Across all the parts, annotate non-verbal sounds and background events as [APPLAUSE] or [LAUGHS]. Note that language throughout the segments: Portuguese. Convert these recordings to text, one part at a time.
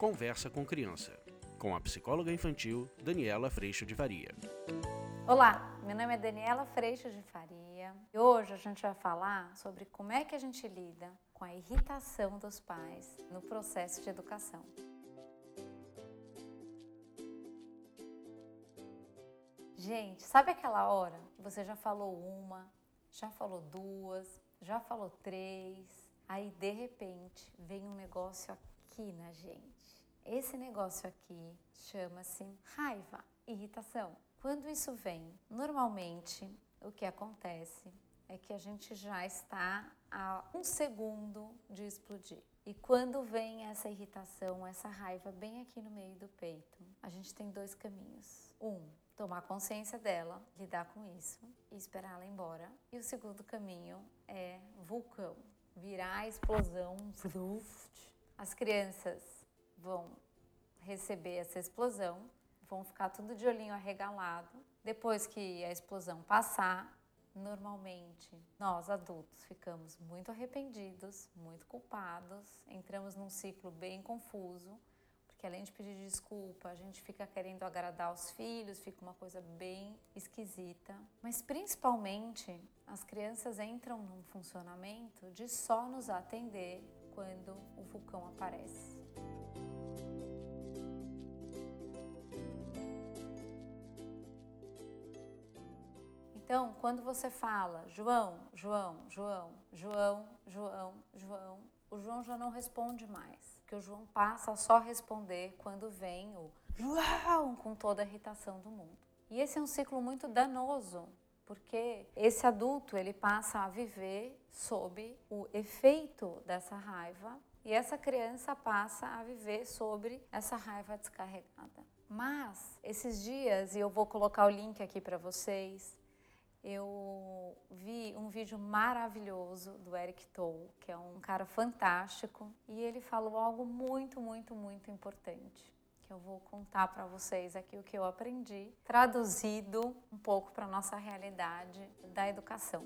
Conversa com Criança, com a psicóloga infantil Daniela Freixo de Faria. Olá, meu nome é Daniela Freixo de Faria e hoje a gente vai falar sobre como é que a gente lida com a irritação dos pais no processo de educação. Gente, sabe aquela hora que você já falou uma, já falou duas, já falou três, aí de repente vem um negócio aqui na gente. Esse negócio aqui chama-se raiva, irritação. Quando isso vem, normalmente o que acontece é que a gente já está a um segundo de explodir. E quando vem essa irritação, essa raiva bem aqui no meio do peito, a gente tem dois caminhos. Um, tomar consciência dela, lidar com isso e esperar ela embora. E o segundo caminho é vulcão, virar a explosão. [LAUGHS] As crianças vão receber essa explosão, vão ficar tudo de olhinho arregalado. Depois que a explosão passar, normalmente nós adultos ficamos muito arrependidos, muito culpados, entramos num ciclo bem confuso, porque além de pedir desculpa, a gente fica querendo agradar os filhos, fica uma coisa bem esquisita. Mas principalmente as crianças entram num funcionamento de só nos atender quando o vulcão aparece. Então, quando você fala João, João, João, João, João, João, o João já não responde mais. Porque o João passa a só responder quando vem o João com toda a irritação do mundo. E esse é um ciclo muito danoso, porque esse adulto ele passa a viver sob o efeito dessa raiva e essa criança passa a viver sobre essa raiva descarregada. Mas esses dias, e eu vou colocar o link aqui para vocês, eu vi um vídeo maravilhoso do Eric Toll, que é um cara fantástico, e ele falou algo muito, muito, muito importante, que eu vou contar para vocês aqui o que eu aprendi, traduzido um pouco para a nossa realidade da educação.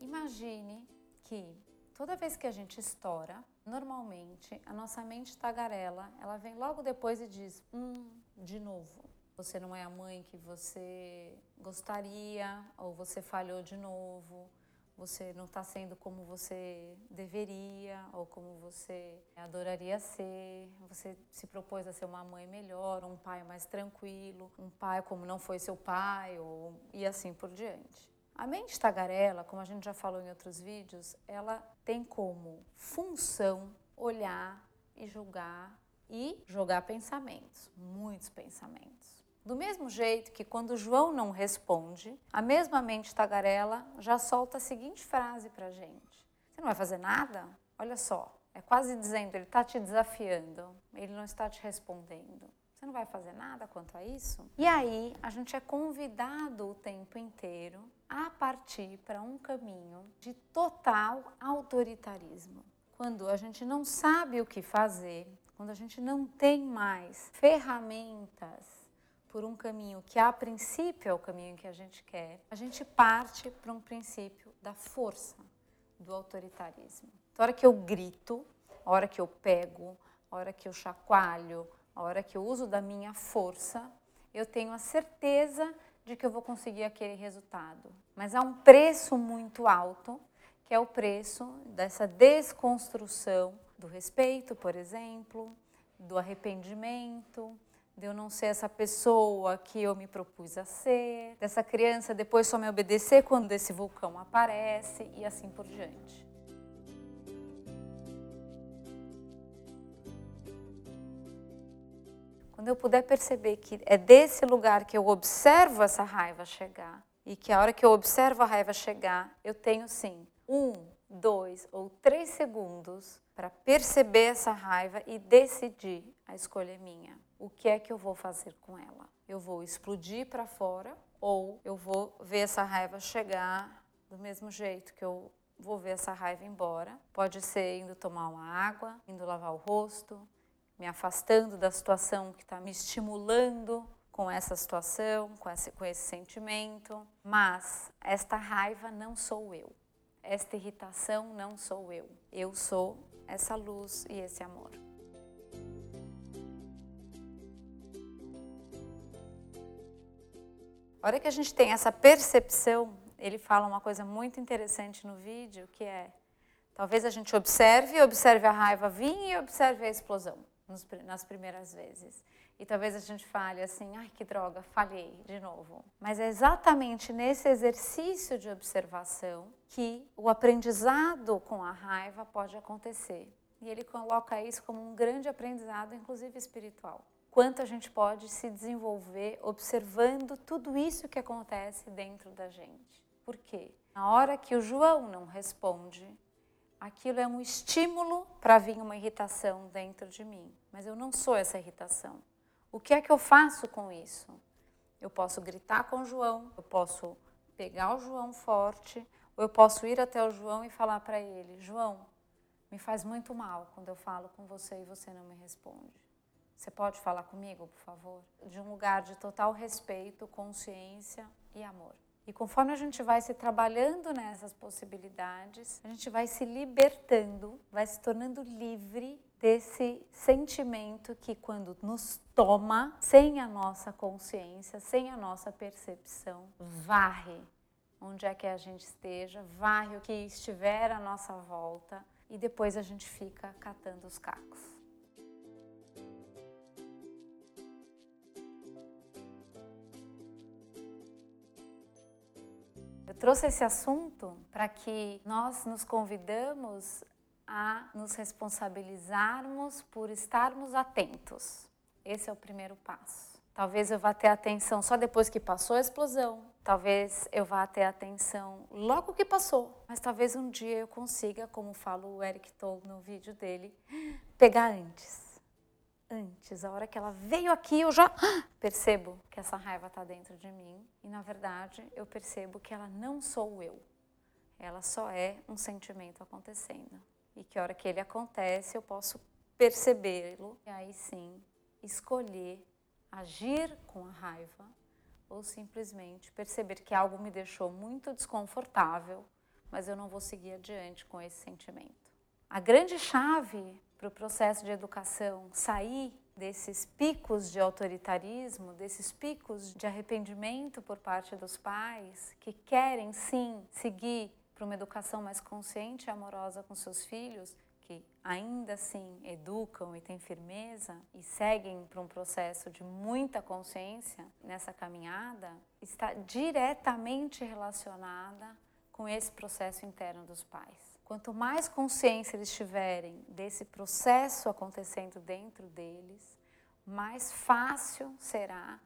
Imagine que toda vez que a gente estoura, Normalmente, a nossa mente tagarela, ela vem logo depois e diz: Hum, de novo. Você não é a mãe que você gostaria, ou você falhou de novo, você não está sendo como você deveria ou como você adoraria ser. Você se propôs a ser uma mãe melhor, um pai mais tranquilo, um pai como não foi seu pai, ou, e assim por diante. A mente tagarela, como a gente já falou em outros vídeos, ela tem como função olhar e julgar e jogar pensamentos, muitos pensamentos. Do mesmo jeito que quando João não responde, a mesma mente tagarela já solta a seguinte frase para gente: Você não vai fazer nada? Olha só, é quase dizendo, ele está te desafiando, ele não está te respondendo. Você não vai fazer nada quanto a isso? E aí a gente é convidado o tempo inteiro a partir para um caminho de total autoritarismo. Quando a gente não sabe o que fazer, quando a gente não tem mais ferramentas por um caminho que a princípio é o caminho que a gente quer, a gente parte para um princípio da força, do autoritarismo. Então, a hora que eu grito, a hora que eu pego, a hora que eu chacoalho, a hora que eu uso da minha força, eu tenho a certeza de que eu vou conseguir aquele resultado. Mas há um preço muito alto, que é o preço dessa desconstrução do respeito, por exemplo, do arrependimento, de eu não ser essa pessoa que eu me propus a ser, dessa criança depois só me obedecer quando esse vulcão aparece e assim por diante. Quando eu puder perceber que é desse lugar que eu observo essa raiva chegar, e que a hora que eu observo a raiva chegar, eu tenho sim um, dois ou três segundos para perceber essa raiva e decidir a escolha é minha. O que é que eu vou fazer com ela? Eu vou explodir para fora ou eu vou ver essa raiva chegar do mesmo jeito que eu vou ver essa raiva embora. Pode ser indo tomar uma água, indo lavar o rosto, me afastando da situação que está me estimulando com essa situação, com esse, com esse sentimento. Mas esta raiva não sou eu. esta irritação não sou eu. Eu sou essa luz e esse amor. A hora que a gente tem essa percepção, ele fala uma coisa muito interessante no vídeo, que é talvez a gente observe, observe a raiva vir e observe a explosão nas primeiras vezes. E talvez a gente fale assim, ai que droga, falhei de novo. Mas é exatamente nesse exercício de observação que o aprendizado com a raiva pode acontecer. E ele coloca isso como um grande aprendizado, inclusive espiritual. Quanto a gente pode se desenvolver observando tudo isso que acontece dentro da gente. Por quê? Na hora que o João não responde, aquilo é um estímulo para vir uma irritação dentro de mim. Mas eu não sou essa irritação. O que é que eu faço com isso? Eu posso gritar com o João, eu posso pegar o João forte, ou eu posso ir até o João e falar para ele: João, me faz muito mal quando eu falo com você e você não me responde. Você pode falar comigo, por favor? De um lugar de total respeito, consciência e amor. E conforme a gente vai se trabalhando nessas possibilidades, a gente vai se libertando, vai se tornando livre desse sentimento que, quando nos toma, sem a nossa consciência, sem a nossa percepção, varre onde é que a gente esteja, varre o que estiver à nossa volta e depois a gente fica catando os cacos. Trouxe esse assunto para que nós nos convidamos a nos responsabilizarmos por estarmos atentos. Esse é o primeiro passo. Talvez eu vá ter atenção só depois que passou a explosão. Talvez eu vá ter atenção logo que passou. Mas talvez um dia eu consiga, como fala o Eric Toll no vídeo dele, pegar antes antes, a hora que ela veio aqui, eu já [GASPS] percebo que essa raiva está dentro de mim e, na verdade, eu percebo que ela não sou eu. Ela só é um sentimento acontecendo. E que a hora que ele acontece, eu posso percebê-lo e aí sim escolher agir com a raiva ou simplesmente perceber que algo me deixou muito desconfortável, mas eu não vou seguir adiante com esse sentimento. A grande chave para o processo de educação sair desses picos de autoritarismo, desses picos de arrependimento por parte dos pais, que querem sim seguir para uma educação mais consciente e amorosa com seus filhos, que ainda assim educam e têm firmeza e seguem para um processo de muita consciência nessa caminhada, está diretamente relacionada com esse processo interno dos pais. Quanto mais consciência eles tiverem desse processo acontecendo dentro deles, mais fácil será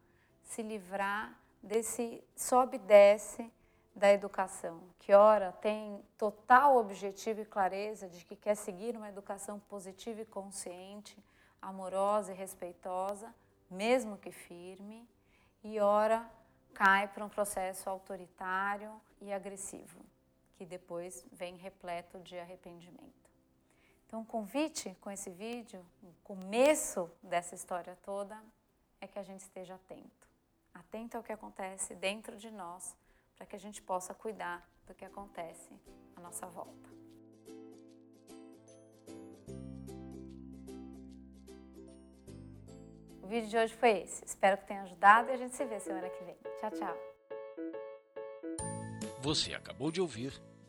se livrar desse sobe e desce da educação, que ora tem total objetivo e clareza de que quer seguir uma educação positiva e consciente, amorosa e respeitosa, mesmo que firme, e ora cai para um processo autoritário e agressivo que depois vem repleto de arrependimento. Então, o convite com esse vídeo, o começo dessa história toda, é que a gente esteja atento. Atento ao que acontece dentro de nós, para que a gente possa cuidar do que acontece à nossa volta. O vídeo de hoje foi esse. Espero que tenha ajudado e a gente se vê semana que vem. Tchau, tchau. Você acabou de ouvir